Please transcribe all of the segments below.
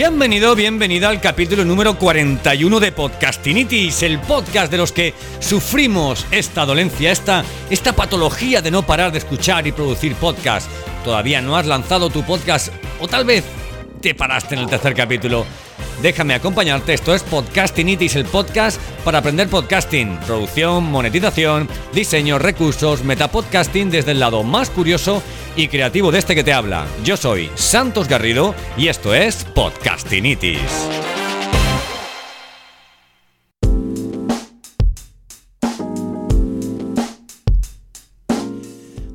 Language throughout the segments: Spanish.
Bienvenido, bienvenida al capítulo número 41 de Podcastinitis, el podcast de los que sufrimos esta dolencia, esta, esta patología de no parar de escuchar y producir podcast. Todavía no has lanzado tu podcast o tal vez te paraste en el tercer capítulo. Déjame acompañarte, esto es Podcastinitis, el podcast para aprender podcasting, producción, monetización, diseño, recursos, metapodcasting desde el lado más curioso y creativo de este que te habla. Yo soy Santos Garrido y esto es Podcastinitis.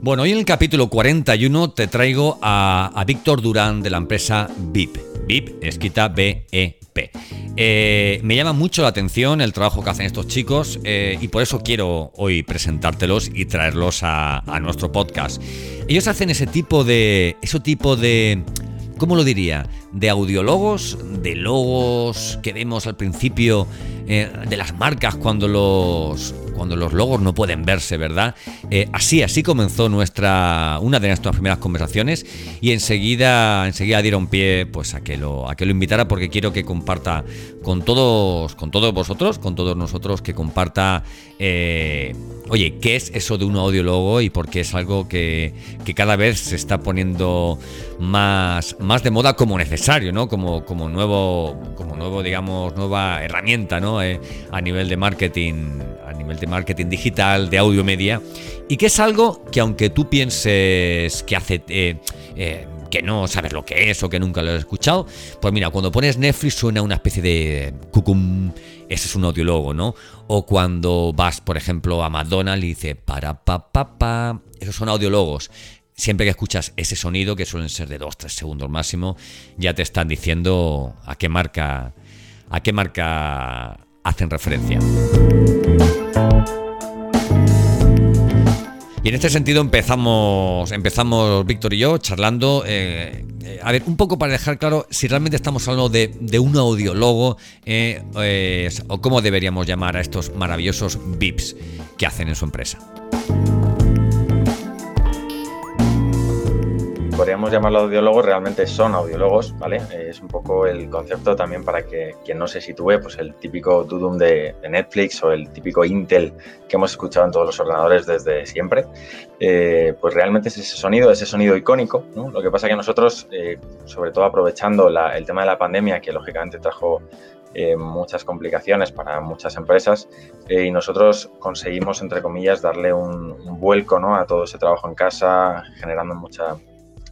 Bueno, hoy en el capítulo 41 te traigo a, Víctor Durán de la empresa VIP. VIP, escrita B-E-P. Eh, me llama mucho la atención el trabajo que hacen estos chicos eh, y por eso quiero hoy presentártelos y traerlos a, a, nuestro podcast. Ellos hacen ese tipo de. ese tipo de. ¿Cómo lo diría? De audiologos, de logos que vemos al principio eh, de las marcas cuando los, cuando los logos no pueden verse, ¿verdad? Eh, así, así comenzó nuestra, una de nuestras primeras conversaciones y enseguida, enseguida dieron pie pues, a, que lo, a que lo invitara porque quiero que comparta con todos, con todos vosotros, con todos nosotros, que comparta, eh, oye, ¿qué es eso de un audiólogo y por qué es algo que, que, cada vez se está poniendo más, más de moda como necesario, Como, nuevo, como nuevo, digamos, nueva herramienta, ¿no? a nivel de marketing nivel de marketing digital, de audio media, y que es algo que aunque tú pienses que hace... Eh, eh, que no sabes lo que es o que nunca lo has escuchado, pues mira, cuando pones Netflix suena una especie de cucum, ese es un audiólogo, ¿no? O cuando vas, por ejemplo, a McDonald's y dice para pa pa pa, esos son audiologos. Siempre que escuchas ese sonido, que suelen ser de 2-3 segundos máximo, ya te están diciendo a qué marca a qué marca hacen referencia. Y en este sentido empezamos, empezamos Víctor y yo charlando, eh, eh, a ver, un poco para dejar claro si realmente estamos hablando de, un audiólogo eh, o cómo deberíamos llamar a estos maravillosos VIPs que hacen en su empresa. Podríamos llamarlo audiólogos, realmente son audiólogos, ¿vale? Es un poco el concepto también para que quien no se sitúe, pues el típico Dudum de, Netflix o el típico Intel que hemos escuchado en todos los ordenadores desde siempre, eh, pues realmente es ese sonido, ese sonido icónico, ¿no? Lo que pasa que nosotros, eh, sobre todo aprovechando el tema de la pandemia, que lógicamente trajo eh, muchas complicaciones para muchas empresas y nosotros conseguimos, entre comillas, darle un, un vuelco ¿no? a todo ese trabajo en casa, generando mucha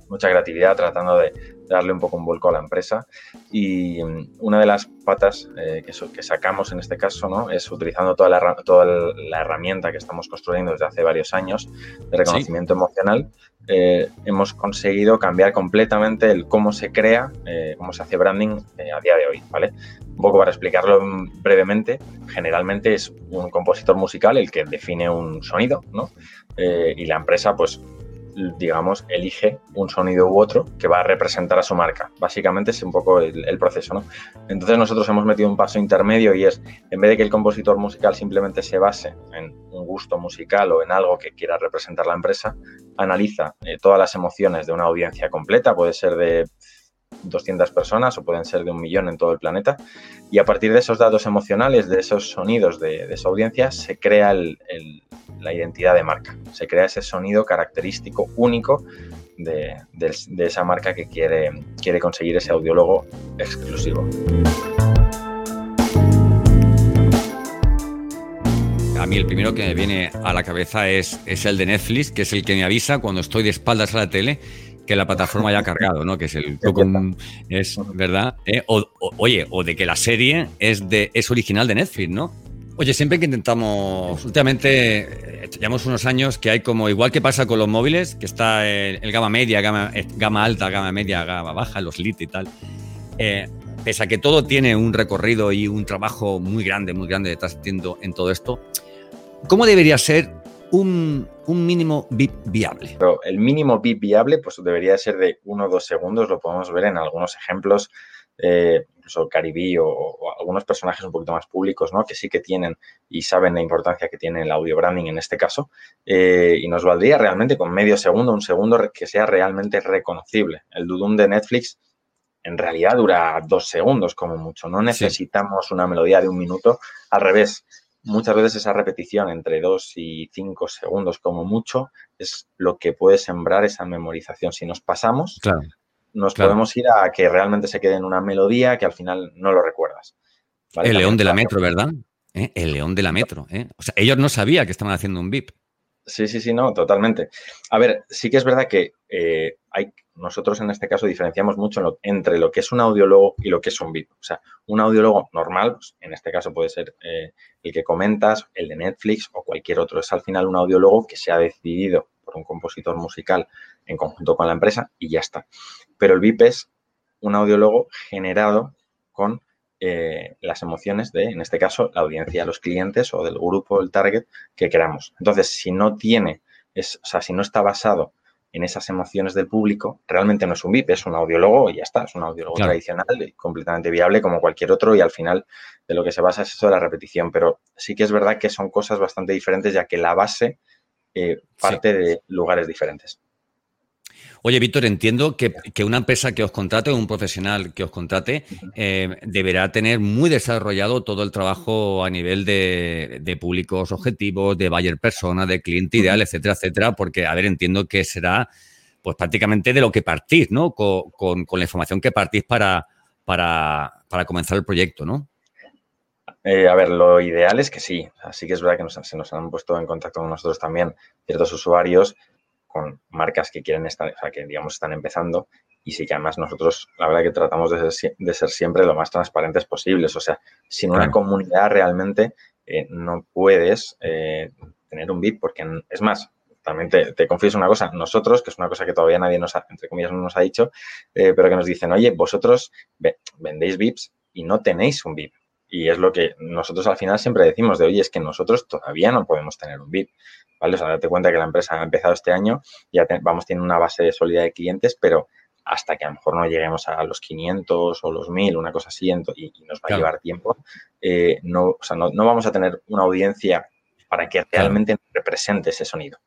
mucha creatividad tratando de darle un poco un vuelco a la empresa. Y una de las patas eh, que, que, sacamos en este caso ¿no? es utilizando toda la, toda la herramienta que estamos construyendo desde hace varios años de reconocimiento emocional. Eh, hemos conseguido cambiar completamente el cómo se crea, eh, cómo se hace branding a día de hoy, ¿vale? Un poco para explicarlo brevemente, generalmente es un compositor musical el que define un sonido, ¿no? y la empresa, pues digamos, elige un sonido u otro que va a representar a su marca. Básicamente es un poco el, proceso, ¿no? Entonces nosotros hemos metido un paso intermedio y es, en vez de que el compositor musical simplemente se base en un gusto musical o en algo que quiera representar la empresa, analiza eh, todas las emociones de una audiencia completa, puede ser de 200 personas o pueden ser de un millón en todo el planeta. Y a partir de esos datos emocionales, de esos sonidos de, esa audiencia, se crea la identidad de marca. Se crea ese sonido característico único de, esa marca que quiere, quiere conseguir ese audiólogo exclusivo. A mí el primero que me viene a la cabeza es, es el de Netflix, que es el que me avisa cuando estoy de espaldas a la tele que la plataforma haya cargado, ¿no? Que es el es verdad. ¿Eh? O, oye, o de que la serie es de es original de Netflix, ¿no? Oye, siempre que intentamos, últimamente, eh, llevamos unos años que hay como, igual que pasa con los móviles, que está el, gama media, gama, eh, gama alta, gama media, gama baja, los lit y tal. pese a que todo tiene un recorrido y un trabajo muy grande, muy grande detrás en todo esto, ¿cómo debería ser un, mínimo VIP viable? Pero el mínimo VIP viable pues debería ser de uno o dos segundos, lo podemos ver en algunos ejemplos, eh, incluso Caribí o, algunos personajes un poquito más públicos, ¿no? que sí que tienen y saben la importancia que tiene el audio branding en este caso, eh, y nos valdría realmente con medio segundo, un segundo que sea realmente reconocible. El Dudum de Netflix en realidad dura dos segundos como mucho. No necesitamos una melodía de un minuto. Al revés, muchas veces esa repetición entre dos y cinco segundos como mucho es lo que puede sembrar esa memorización. Si nos pasamos, nos podemos ir a que realmente se quede en una melodía que al final no lo recuerdas. El león de la metro, ¿verdad? ¿Eh? El león de la metro. ¿eh? O sea, ellos no sabían que estaban haciendo un VIP. Sí, sí, sí, no, totalmente. A ver, sí que es verdad que eh, hay, nosotros en este caso diferenciamos mucho entre lo que es un audiólogo y lo que es un VIP. O sea, un audiólogo normal, pues, en este caso puede ser eh, el que comentas, el de Netflix o cualquier otro. Es al final un audiólogo que se ha decidido por un compositor musical en conjunto con la empresa y ya está. Pero el VIP es un audiólogo generado con eh, las emociones de, en este caso, la audiencia, los clientes o del grupo, el target que queramos. Entonces, si no tiene, o sea, si no está basado en esas emociones del público, realmente no es un VIP, es un audiólogo y ya está, es un audiólogo tradicional completamente viable como cualquier otro y al final de lo que se basa es eso de la repetición, pero sí que es verdad que son cosas bastante diferentes ya que la base eh, parte de lugares diferentes. Oye, Víctor, entiendo que, una empresa que os contrate o un profesional que os contrate eh, deberá tener muy desarrollado todo el trabajo a nivel de, públicos objetivos, de buyer persona, de cliente ideal, etcétera, etcétera, porque, a ver, entiendo que será pues prácticamente de lo que partís, ¿no? Con, la información que partís para, para, comenzar el proyecto, ¿no? Eh, a ver, lo ideal es que sí. Así que es verdad que se nos han puesto en contacto con nosotros también ciertos usuarios con marcas que quieren estar, o sea, que digamos están empezando y sí que además nosotros la verdad que tratamos de ser, de ser siempre lo más transparentes posibles. O sea, sin una comunidad realmente eh, no puedes eh, tener un VIP porque es más, también te, confieso una cosa, nosotros, que es una cosa que todavía nadie nos ha, entre comillas, no nos ha dicho, eh, pero que nos dicen, oye, vosotros vendéis VIPs y no tenéis un VIP. Y es lo que nosotros al final siempre decimos de, oye, es que nosotros todavía no podemos tener un VIP. ¿Vale? O sea, date cuenta que la empresa ha empezado este año, ya vamos teniendo una base sólida de clientes, pero hasta que a lo mejor no lleguemos a los 500 o los 1000, una cosa así, y, nos va a llevar tiempo, eh, no, o sea, no, vamos a tener una audiencia para que realmente represente ese sonido.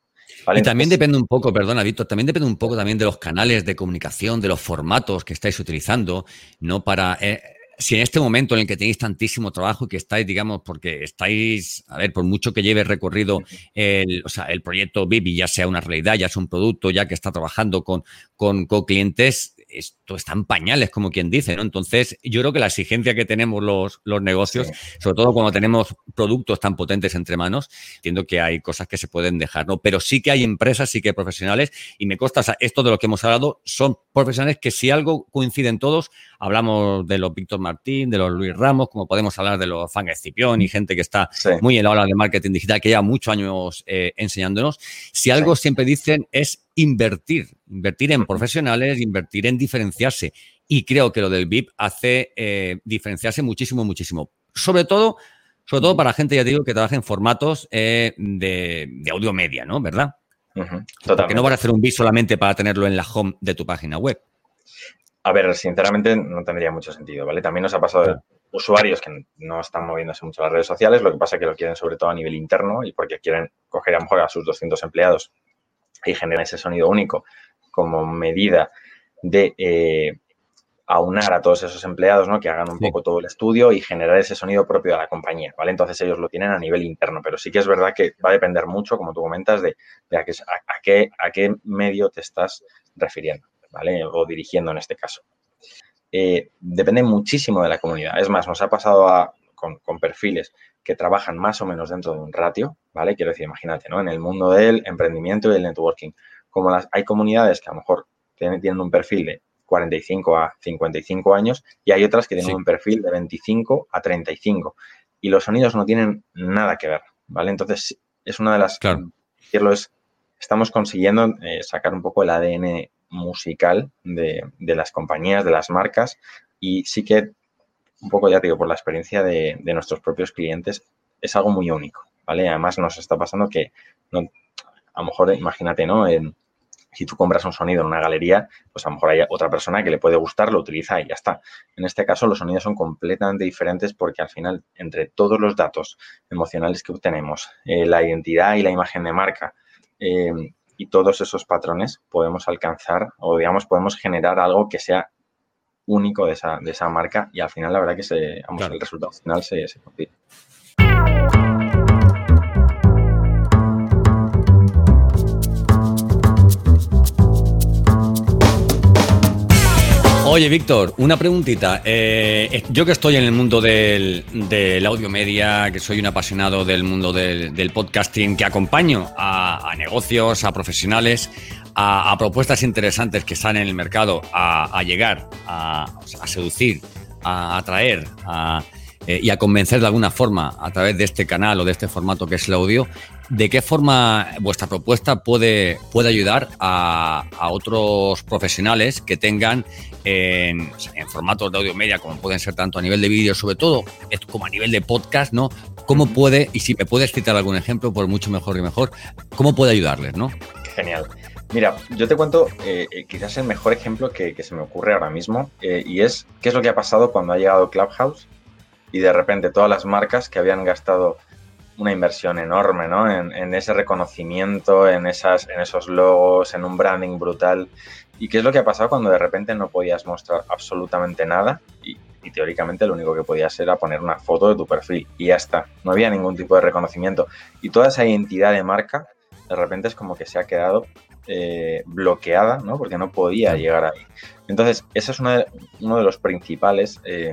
Y también depende un poco, perdona, Víctor, también depende un poco también de los canales de comunicación, de los formatos que estáis utilizando, no para... Eh, si en este momento en el que tenéis tantísimo trabajo y que estáis, digamos, porque estáis, a ver, por mucho que lleve recorrido el, o sea, el proyecto Bibi, ya sea una realidad, ya sea un producto, ya que está trabajando con, con, con clientes, esto está en pañales, como quien dice, ¿no? Entonces, yo creo que la exigencia que tenemos los, los negocios, sobre todo cuando tenemos productos tan potentes entre manos, entiendo que hay cosas que se pueden dejar, ¿no? Pero sí que hay empresas, sí que hay profesionales, y me consta, esto de lo que hemos hablado, son profesionales que si algo coinciden todos, hablamos de los Víctor Martín, de los Luis Ramos, como podemos hablar de los Fang Escipión y gente que está muy en la ola de marketing digital, que lleva muchos años eh, enseñándonos. Si algo siempre dicen es invertir, invertir en profesionales, invertir en diferenciarse. Y creo que lo del VIP hace eh, diferenciarse muchísimo, muchísimo. Sobre todo, sobre todo para gente, ya digo, que trabaja en formatos eh, de, audio media, ¿no? ¿Verdad? Porque no van a hacer un VIP solamente para tenerlo en la home de tu página web. A ver, sinceramente no tendría mucho sentido, ¿vale? También nos ha pasado usuarios que no están moviéndose mucho las redes sociales, lo que pasa es que lo quieren sobre todo a nivel interno y porque quieren coger a lo mejor a sus 200 empleados y genera ese sonido único como medida de eh, aunar a todos esos empleados, ¿no? Que hagan un poco todo el estudio y generar ese sonido propio de la compañía, ¿vale? Entonces ellos lo tienen a nivel interno, pero sí que es verdad que va a depender mucho, como tú comentas, de, a, qué, a, qué, medio te estás refiriendo, ¿vale? O dirigiendo en este caso. Eh, depende muchísimo de la comunidad. Es más, nos ha pasado con, con, perfiles que trabajan más o menos dentro de un ratio, ¿vale? Quiero decir, imagínate, ¿no? En el mundo del emprendimiento y el networking, como las, hay comunidades que a lo mejor tienen, un perfil de 45 a 55 años y hay otras que tienen un perfil de 25 a 35 y los sonidos no tienen nada que ver, ¿vale? Entonces, es una de las... Claro. es, estamos consiguiendo eh, sacar un poco el ADN musical de, de, las compañías, de las marcas y sí que un poco, ya digo, por la experiencia de, nuestros propios clientes, es algo muy único, ¿vale? Además nos está pasando que no, a lo mejor, imagínate, ¿no? si tú compras un sonido en una galería, pues a lo mejor hay otra persona que le puede gustar, lo utiliza y ya está. En este caso, los sonidos son completamente diferentes porque al final, entre todos los datos emocionales que obtenemos, eh, la identidad y la imagen de marca eh, y todos esos patrones, podemos alcanzar o, digamos, podemos generar algo que sea único de esa, de esa marca y al final la verdad que se, el resultado final se, se consigue. Oye, Víctor, una preguntita. Eh, yo que estoy en el mundo del, audio media, que soy un apasionado del mundo del, podcasting, que acompaño a, negocios, a profesionales, a, propuestas interesantes que están en el mercado, a, llegar, a, seducir, a atraer, eh, y a convencer de alguna forma a través de este canal o de este formato que es el audio, ¿de qué forma vuestra propuesta puede, puede ayudar a, otros profesionales que tengan en, formatos de audio media, como pueden ser tanto a nivel de vídeo, sobre todo, como a nivel de podcast, ¿no? ¿Cómo puede, y si me puedes citar algún ejemplo, por mucho mejor y mejor, cómo puede ayudarles, ¿no? Genial. Mira, yo te cuento eh, eh, quizás el mejor ejemplo que, se me ocurre ahora mismo eh, y es qué es lo que ha pasado cuando ha llegado Clubhouse y de repente todas las marcas que habían gastado una inversión enorme ¿no? en, ese reconocimiento, en, esas, en esos logos, en un branding brutal. ¿Y qué es lo que ha pasado cuando de repente no podías mostrar absolutamente nada y, teóricamente lo único que podías era poner una foto de tu perfil y ya está? No había ningún tipo de reconocimiento. Y toda esa identidad de marca de repente es como que se ha quedado eh, bloqueada, ¿no? Porque no podía llegar ahí. Entonces, ese es uno de, uno de los principales... Eh,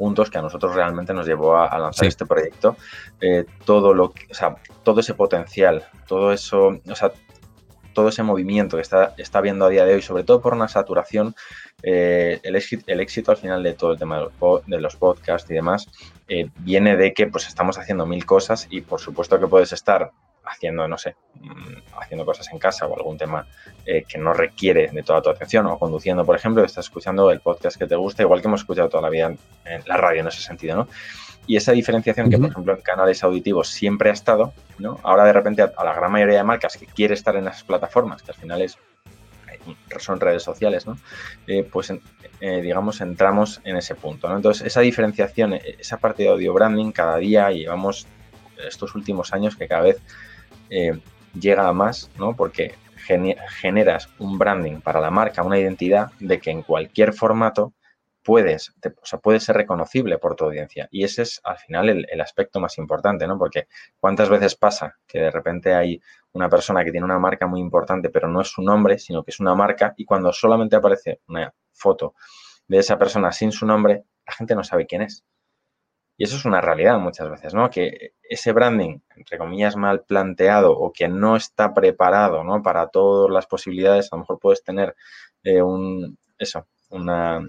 puntos que a nosotros realmente nos llevó a, lanzar este proyecto. Eh, todo lo o sea, todo ese potencial, todo eso, o sea, todo ese movimiento que está, está viendo a día de hoy, sobre todo por una saturación, eh, el, éxito, el éxito al final de todo el tema de los, podcasts y demás, eh, viene de que pues estamos haciendo mil cosas y por supuesto que puedes estar haciendo, no sé, mm, haciendo cosas en casa o algún tema eh, que no requiere de toda tu atención o conduciendo, por ejemplo, estás escuchando el podcast que te gusta, igual que hemos escuchado toda la vida en, la radio en ese sentido, ¿no? Y esa diferenciación que, por ejemplo, en canales auditivos siempre ha estado, ¿no? Ahora de repente a, la gran mayoría de marcas que quiere estar en esas plataformas, que al final es son redes sociales, ¿no? Eh, pues eh, digamos entramos en ese punto, ¿no? Entonces esa diferenciación, esa parte de audio branding cada día llevamos estos últimos años que cada vez eh, llega a más, ¿no? Porque generas un branding para la marca, una identidad de que en cualquier formato puedes, o sea, ser reconocible por tu audiencia. Y ese es al final el, aspecto más importante, ¿no? Porque cuántas veces pasa que de repente hay una persona que tiene una marca muy importante, pero no es su nombre, sino que es una marca, y cuando solamente aparece una foto de esa persona sin su nombre, la gente no sabe quién es. Y eso es una realidad muchas veces, ¿no? Que ese branding, entre comillas, mal planteado o que no está preparado, ¿no? Para todas las posibilidades, a lo mejor puedes tener eh, un, eso, una,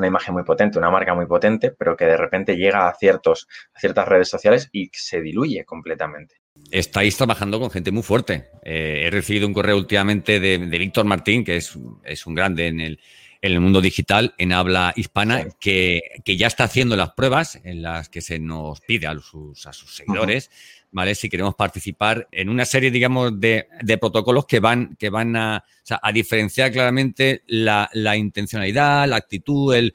imagen muy potente, una marca muy potente, pero que de repente llega a, ciertos, a ciertas redes sociales y se diluye completamente. Estáis trabajando con gente muy fuerte. Eh, he recibido un correo últimamente de, de Víctor Martín, que es, es un grande en el, en el mundo digital, en habla hispana, que, ya está haciendo las pruebas en las que se nos pide a sus, a sus seguidores, ¿vale? Si queremos participar en una serie, digamos, de, protocolos que van, que van a, diferenciar claramente la, intencionalidad, la actitud, el,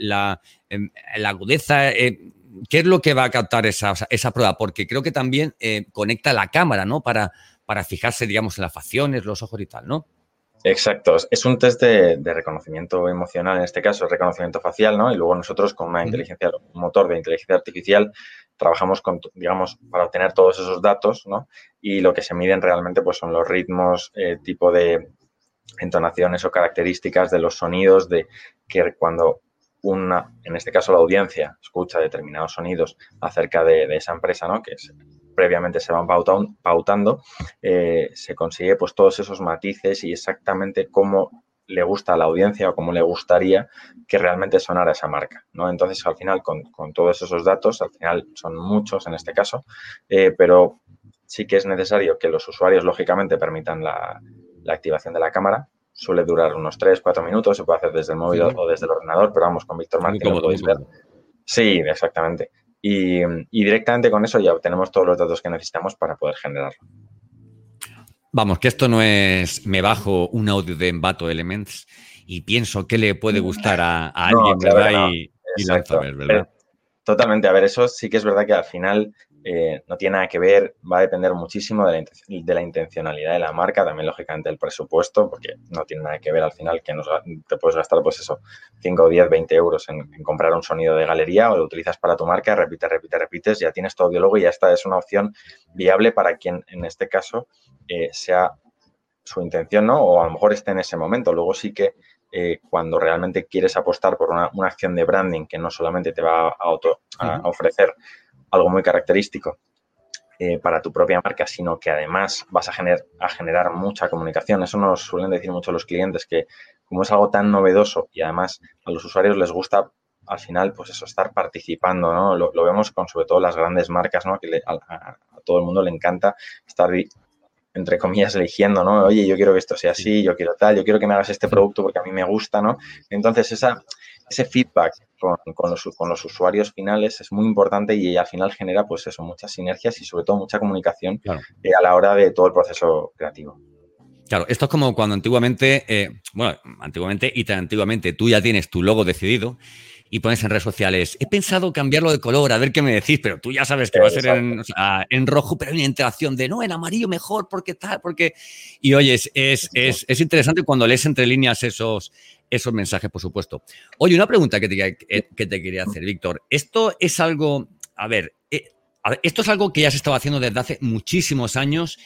la, em, la, agudeza. Eh, ¿Qué es lo que va a captar esa, esa prueba? Porque creo que también eh, conecta la cámara, ¿no? Para, para fijarse, digamos, en las facciones, los ojos y tal, ¿no? Exacto, es un test de, reconocimiento emocional, en este caso reconocimiento facial, ¿no? Y luego nosotros con una inteligencia, un motor de inteligencia artificial, trabajamos con, digamos, para obtener todos esos datos, ¿no? Y lo que se miden realmente pues son los ritmos, eh, tipo de entonaciones o características de los sonidos, de que cuando una, en este caso la audiencia, escucha determinados sonidos acerca de, de esa empresa, ¿no? Que es previamente se van pautando, eh, se consigue pues todos esos matices y exactamente cómo le gusta a la audiencia o cómo le gustaría que realmente sonara esa marca, ¿no? Entonces, al final, con, todos esos datos, al final son muchos en este caso, eh, pero sí que es necesario que los usuarios, lógicamente, permitan la, activación de la cámara. Suele durar unos 3, 4 minutos, se puede hacer desde el móvil o desde el ordenador, pero vamos, con Víctor Martín lo podéis ver. Sí, exactamente. Y, directamente con eso ya obtenemos todos los datos que necesitamos para poder generarlo. Vamos, que esto no es me bajo un audio de Envato Elements y pienso que le puede gustar a, alguien, ¿verdad? y, ¿verdad? Totalmente, a ver, eso sí que es verdad que al final eh, no tiene nada que ver, va a depender muchísimo de la, intencionalidad de la marca, también lógicamente el presupuesto, porque no tiene nada que ver al final que te puedes gastar pues eso, 5 o 10, 20 euros en, comprar un sonido de galería o lo utilizas para tu marca, repite, repite, repites, ya tienes tu audiólogo y ya está, es una opción viable para quien en este caso eh, sea su intención, ¿no? O a lo mejor esté en ese momento. Luego sí que eh, cuando realmente quieres apostar por una, acción de branding que no solamente te va a, auto, a ofrecer algo muy característico eh, para tu propia marca, sino que además vas a, a generar mucha comunicación. Eso nos suelen decir mucho los clientes, que como es algo tan novedoso y además a los usuarios les gusta al final, pues eso, estar participando, ¿no? Lo, vemos con sobre todo las grandes marcas, ¿no? Que a, todo el mundo le encanta estar, entre comillas, eligiendo, ¿no? Oye, yo quiero que esto sea así, yo quiero tal, yo quiero que me hagas este producto porque a mí me gusta, ¿no? Entonces, esa, ese feedback con, los, usuarios finales es muy importante y al final genera, pues eso, muchas sinergias y sobre todo mucha comunicación eh, a la hora de todo el proceso creativo. Claro, esto es como cuando antiguamente, eh, bueno, antiguamente y tan antiguamente tú ya tienes tu logo decidido y pones en redes sociales, he pensado cambiarlo de color, a ver qué me decís, pero tú ya sabes que va a ser en, rojo, pero hay una interacción de, no, en amarillo mejor, porque tal, porque... Y oye, es, es, es interesante cuando lees entre líneas esos, esos mensajes, por supuesto. Oye, una pregunta que te, que te quería hacer, Víctor. Esto es algo, a ver, eh, esto es algo que ya se estaba haciendo desde hace muchísimos años,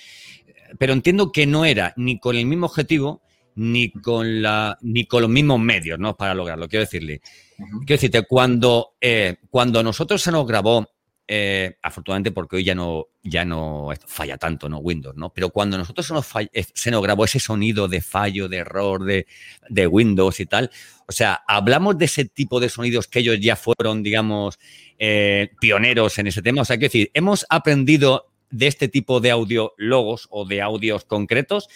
pero entiendo que no era ni con el mismo objetivo ni con la ni con los mismos medios, ¿no? Para lograrlo. Quiero decirle, quiero decirte, cuando, eh, cuando nosotros se nos grabó eh, afortunadamente porque hoy ya no, ya no falla tanto, ¿no? Windows, ¿no? Pero cuando nosotros se nos, eh, se nos grabó ese sonido de fallo, de error, de, de, Windows y tal, o sea, hablamos de ese tipo de sonidos que ellos ya fueron, digamos, eh, pioneros en ese tema. O sea, quiero decir, hemos aprendido de este tipo de audio logos o de audios concretos.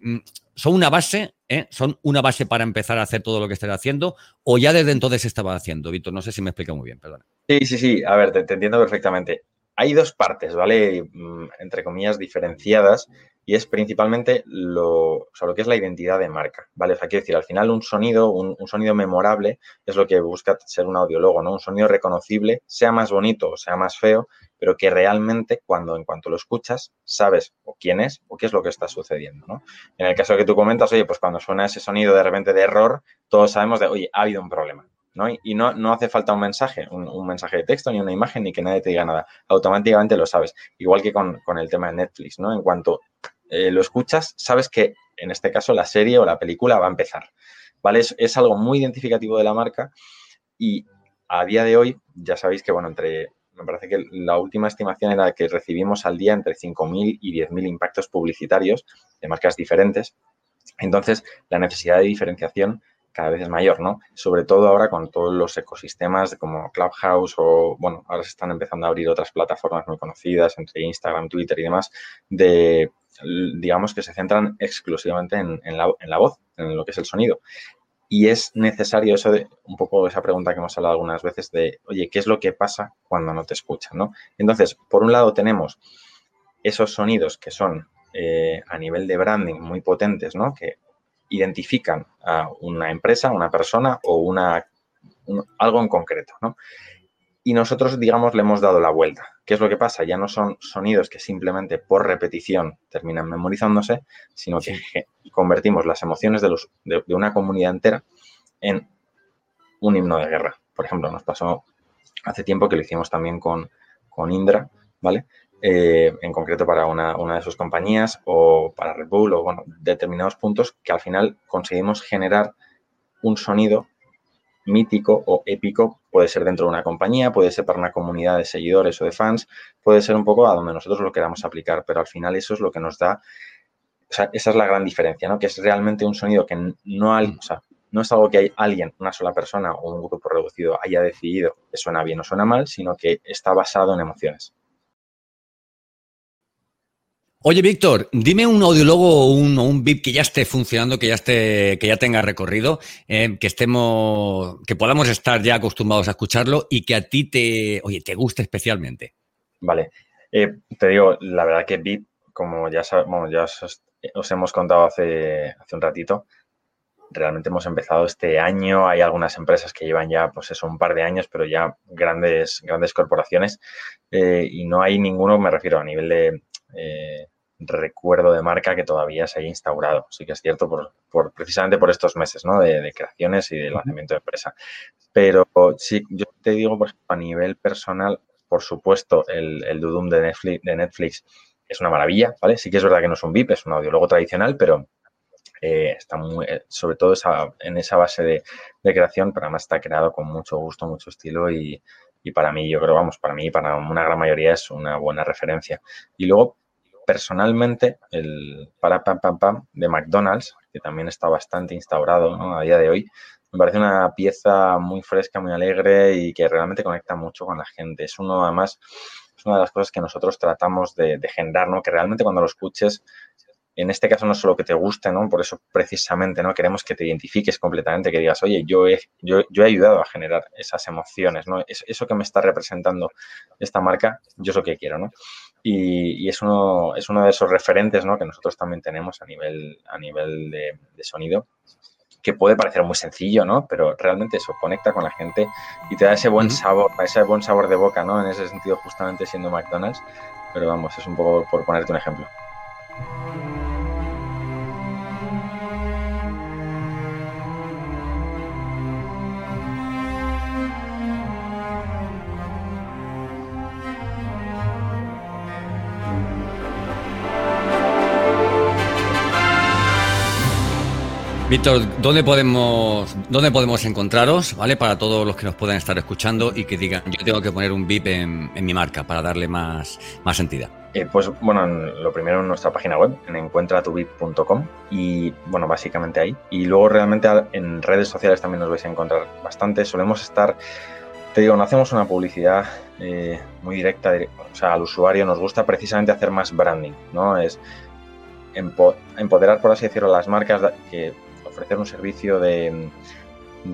Mm, son una base, son una base para empezar a hacer todo lo que estén haciendo, o ya desde entonces estaba haciendo, Víctor. No sé si me explica muy bien, perdón. Sí, sí, sí. A ver, te, entiendo perfectamente. Hay dos partes, ¿vale? Mm, entre comillas, diferenciadas. Y es principalmente lo, lo que es la identidad de marca, ¿vale? O sea, quiero decir, al final un sonido, un, sonido memorable es lo que busca ser un audiólogo, ¿no? Un sonido reconocible, sea más bonito o sea más feo, pero que realmente cuando en cuanto lo escuchas sabes o quién es o qué es lo que está sucediendo, ¿no? En el caso que tú comentas, oye, pues cuando suena ese sonido de repente de error, todos sabemos de, oye, ha habido un problema, y no, no hace falta un mensaje, un, mensaje de texto, ni una imagen, ni que nadie te diga nada. Automáticamente lo sabes. Igual que con, el tema de Netflix, ¿no? En cuanto eh, lo escuchas, sabes que en este caso la serie o la película va a empezar. ¿Vale? Es, algo muy identificativo de la marca y a día de hoy, ya sabéis que, bueno, entre me parece que la última estimación era que recibimos al día entre 5.000 y 10.000 impactos publicitarios de marcas diferentes. Entonces, la necesidad de diferenciación cada vez es mayor, ¿no? Sobre todo ahora con todos los ecosistemas como Clubhouse o, bueno, ahora se están empezando a abrir otras plataformas muy conocidas, entre Instagram, Twitter y demás, de, digamos, que se centran exclusivamente en, la, voz, en lo que es el sonido. Y es necesario eso de, un poco esa pregunta que hemos hablado algunas veces de, oye, ¿qué es lo que pasa cuando no te escuchan, no? Entonces, por un lado tenemos esos sonidos que son eh, a nivel de branding muy potentes, ¿no? Que identifican a una empresa, una persona o una, algo en concreto, ¿no? Y nosotros, digamos, le hemos dado la vuelta. ¿Qué es lo que pasa? Ya no son sonidos que simplemente por repetición terminan memorizándose, sino que convertimos las emociones de, los, de, una comunidad entera en un himno de guerra. Por ejemplo, nos pasó hace tiempo que lo hicimos también con, con Indra, ¿vale? Eh, en concreto para una, de sus compañías o para Red Bull o bueno, determinados puntos que al final conseguimos generar un sonido mítico o épico, puede ser dentro de una compañía, puede ser para una comunidad de seguidores o de fans, puede ser un poco a donde nosotros lo queramos aplicar, pero al final eso es lo que nos da, o sea, esa es la gran diferencia, ¿no? Que es realmente un sonido que no, hay, o sea, no es algo que hay alguien, una sola persona o un grupo reducido haya decidido que suena bien o suena mal, sino que está basado en emociones. Oye, Víctor, dime un audiólogo o un, un, VIP que ya esté funcionando, que ya esté, que ya tenga recorrido, eh, que estemos, que podamos estar ya acostumbrados a escucharlo y que a ti te, oye, te guste especialmente. Vale. Eh, te digo, la verdad que VIP, como ya sabemos, ya os, hemos contado hace, hace un ratito, realmente hemos empezado este año. Hay algunas empresas que llevan ya, pues eso, un par de años, pero ya grandes, grandes corporaciones. Eh, y no hay ninguno, me refiero a nivel de recuerdo de marca que todavía se haya instaurado. Sí que es cierto, por, precisamente por estos meses ¿no? de, creaciones y de lanzamiento de empresa. Pero sí, yo te digo, por a nivel personal, por supuesto, el, el Dudum de Netflix, de Netflix es una maravilla, ¿vale? Sí que es verdad que no es un VIP, es un audiólogo tradicional, pero eh, está muy, eh, sobre todo en esa base de, creación, pero además está creado con mucho gusto, mucho estilo y, para mí, yo creo, vamos, para mí, para una gran mayoría es una buena referencia. Y luego, personalmente, el para pam pam pam de McDonald's, que también está bastante instaurado a día de hoy, me parece una pieza muy fresca, muy alegre y que realmente conecta mucho con la gente. Es uno, además, es una de las cosas que nosotros tratamos de, de generar, ¿no? Que realmente cuando lo escuches en este caso no solo que te guste, ¿no? Por eso precisamente, ¿no? Queremos que te identifiques completamente, que digas, oye, yo he, yo, he ayudado a generar esas emociones, ¿no? eso que me está representando esta marca, yo es lo que quiero, ¿no? Y, es, uno, es uno de esos referentes, ¿no? Que nosotros también tenemos a nivel, a nivel de, sonido, que puede parecer muy sencillo, ¿no? Pero realmente eso conecta con la gente y te da ese buen sabor, ese buen sabor de boca, ¿no? En ese sentido, justamente siendo McDonald's. Pero vamos, es un poco por ponerte un ejemplo. Víctor, ¿dónde podemos, ¿dónde podemos encontraros, ¿vale? Para todos los que nos puedan estar escuchando y que digan, yo tengo que poner un VIP en, mi marca para darle más, más entidad. Eh, pues bueno, lo primero en nuestra página web, en encuentratuvip.com y bueno, básicamente ahí. Y luego realmente en redes sociales también nos vais a encontrar bastante. Solemos estar, te digo, no hacemos una publicidad eh, muy directa, o sea, al usuario nos gusta precisamente hacer más branding, ¿no? Es empoderar, por así decirlo, las marcas que ofrecer un servicio de,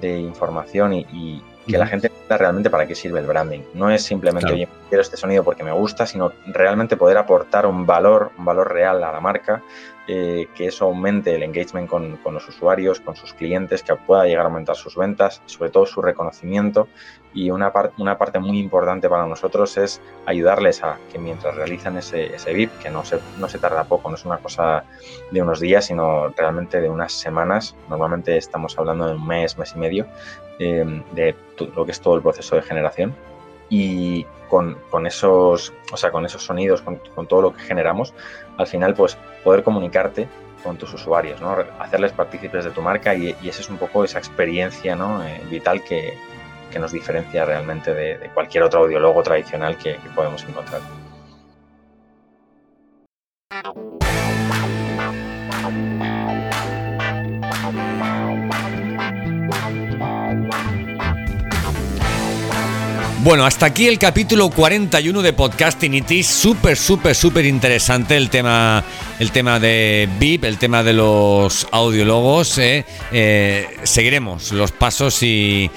información y, que la gente entienda realmente para qué sirve el branding. No es simplemente, oye, quiero este sonido porque me gusta, sino realmente poder aportar un valor, un valor real a la marca eh, que eso aumente el engagement con, los usuarios, con sus clientes, que pueda llegar a aumentar sus ventas, sobre todo su reconocimiento. Y una, una parte muy importante para nosotros es ayudarles a que mientras realizan ese, ese VIP, que no se, no se tarda poco, no es una cosa de unos días, sino realmente de unas semanas, normalmente estamos hablando de un mes, mes y medio, eh, de lo que es todo el proceso de generación y con, esos, o sea, con esos sonidos, con, todo lo que generamos, al final pues poder comunicarte con tus usuarios, ¿no? hacerles partícipes de tu marca y, esa es un poco esa experiencia ¿no? Eh, vital que, nos diferencia realmente de, cualquier otro audiólogo tradicional que podemos encontrar. Bueno, hasta aquí el capítulo 41 de Podcasting It Súper, súper, súper interesante el tema, el tema de VIP, el tema de los audiologos. ¿eh? Eh, seguiremos los pasos y,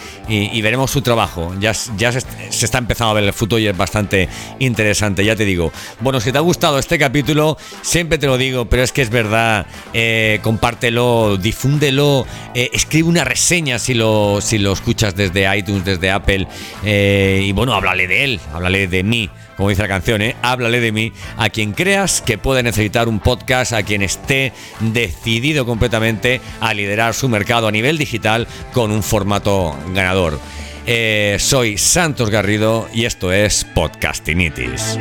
veremos su trabajo. Ya, ya se, está empezando a ver el futuro y es bastante interesante, ya te digo. Bueno, si te ha gustado este capítulo, siempre te lo digo, pero es que es verdad. Eh, compártelo, difúndelo, escribe una reseña si lo, si lo escuchas desde iTunes, desde Apple y bueno, háblale de él, háblale de mí, como dice la canción, ¿eh? háblale de mí a quien creas que puede necesitar un podcast, a quien esté decidido completamente a liderar su mercado a nivel digital con un formato ganador. Eh, soy Santos Garrido y esto es Podcastinitis.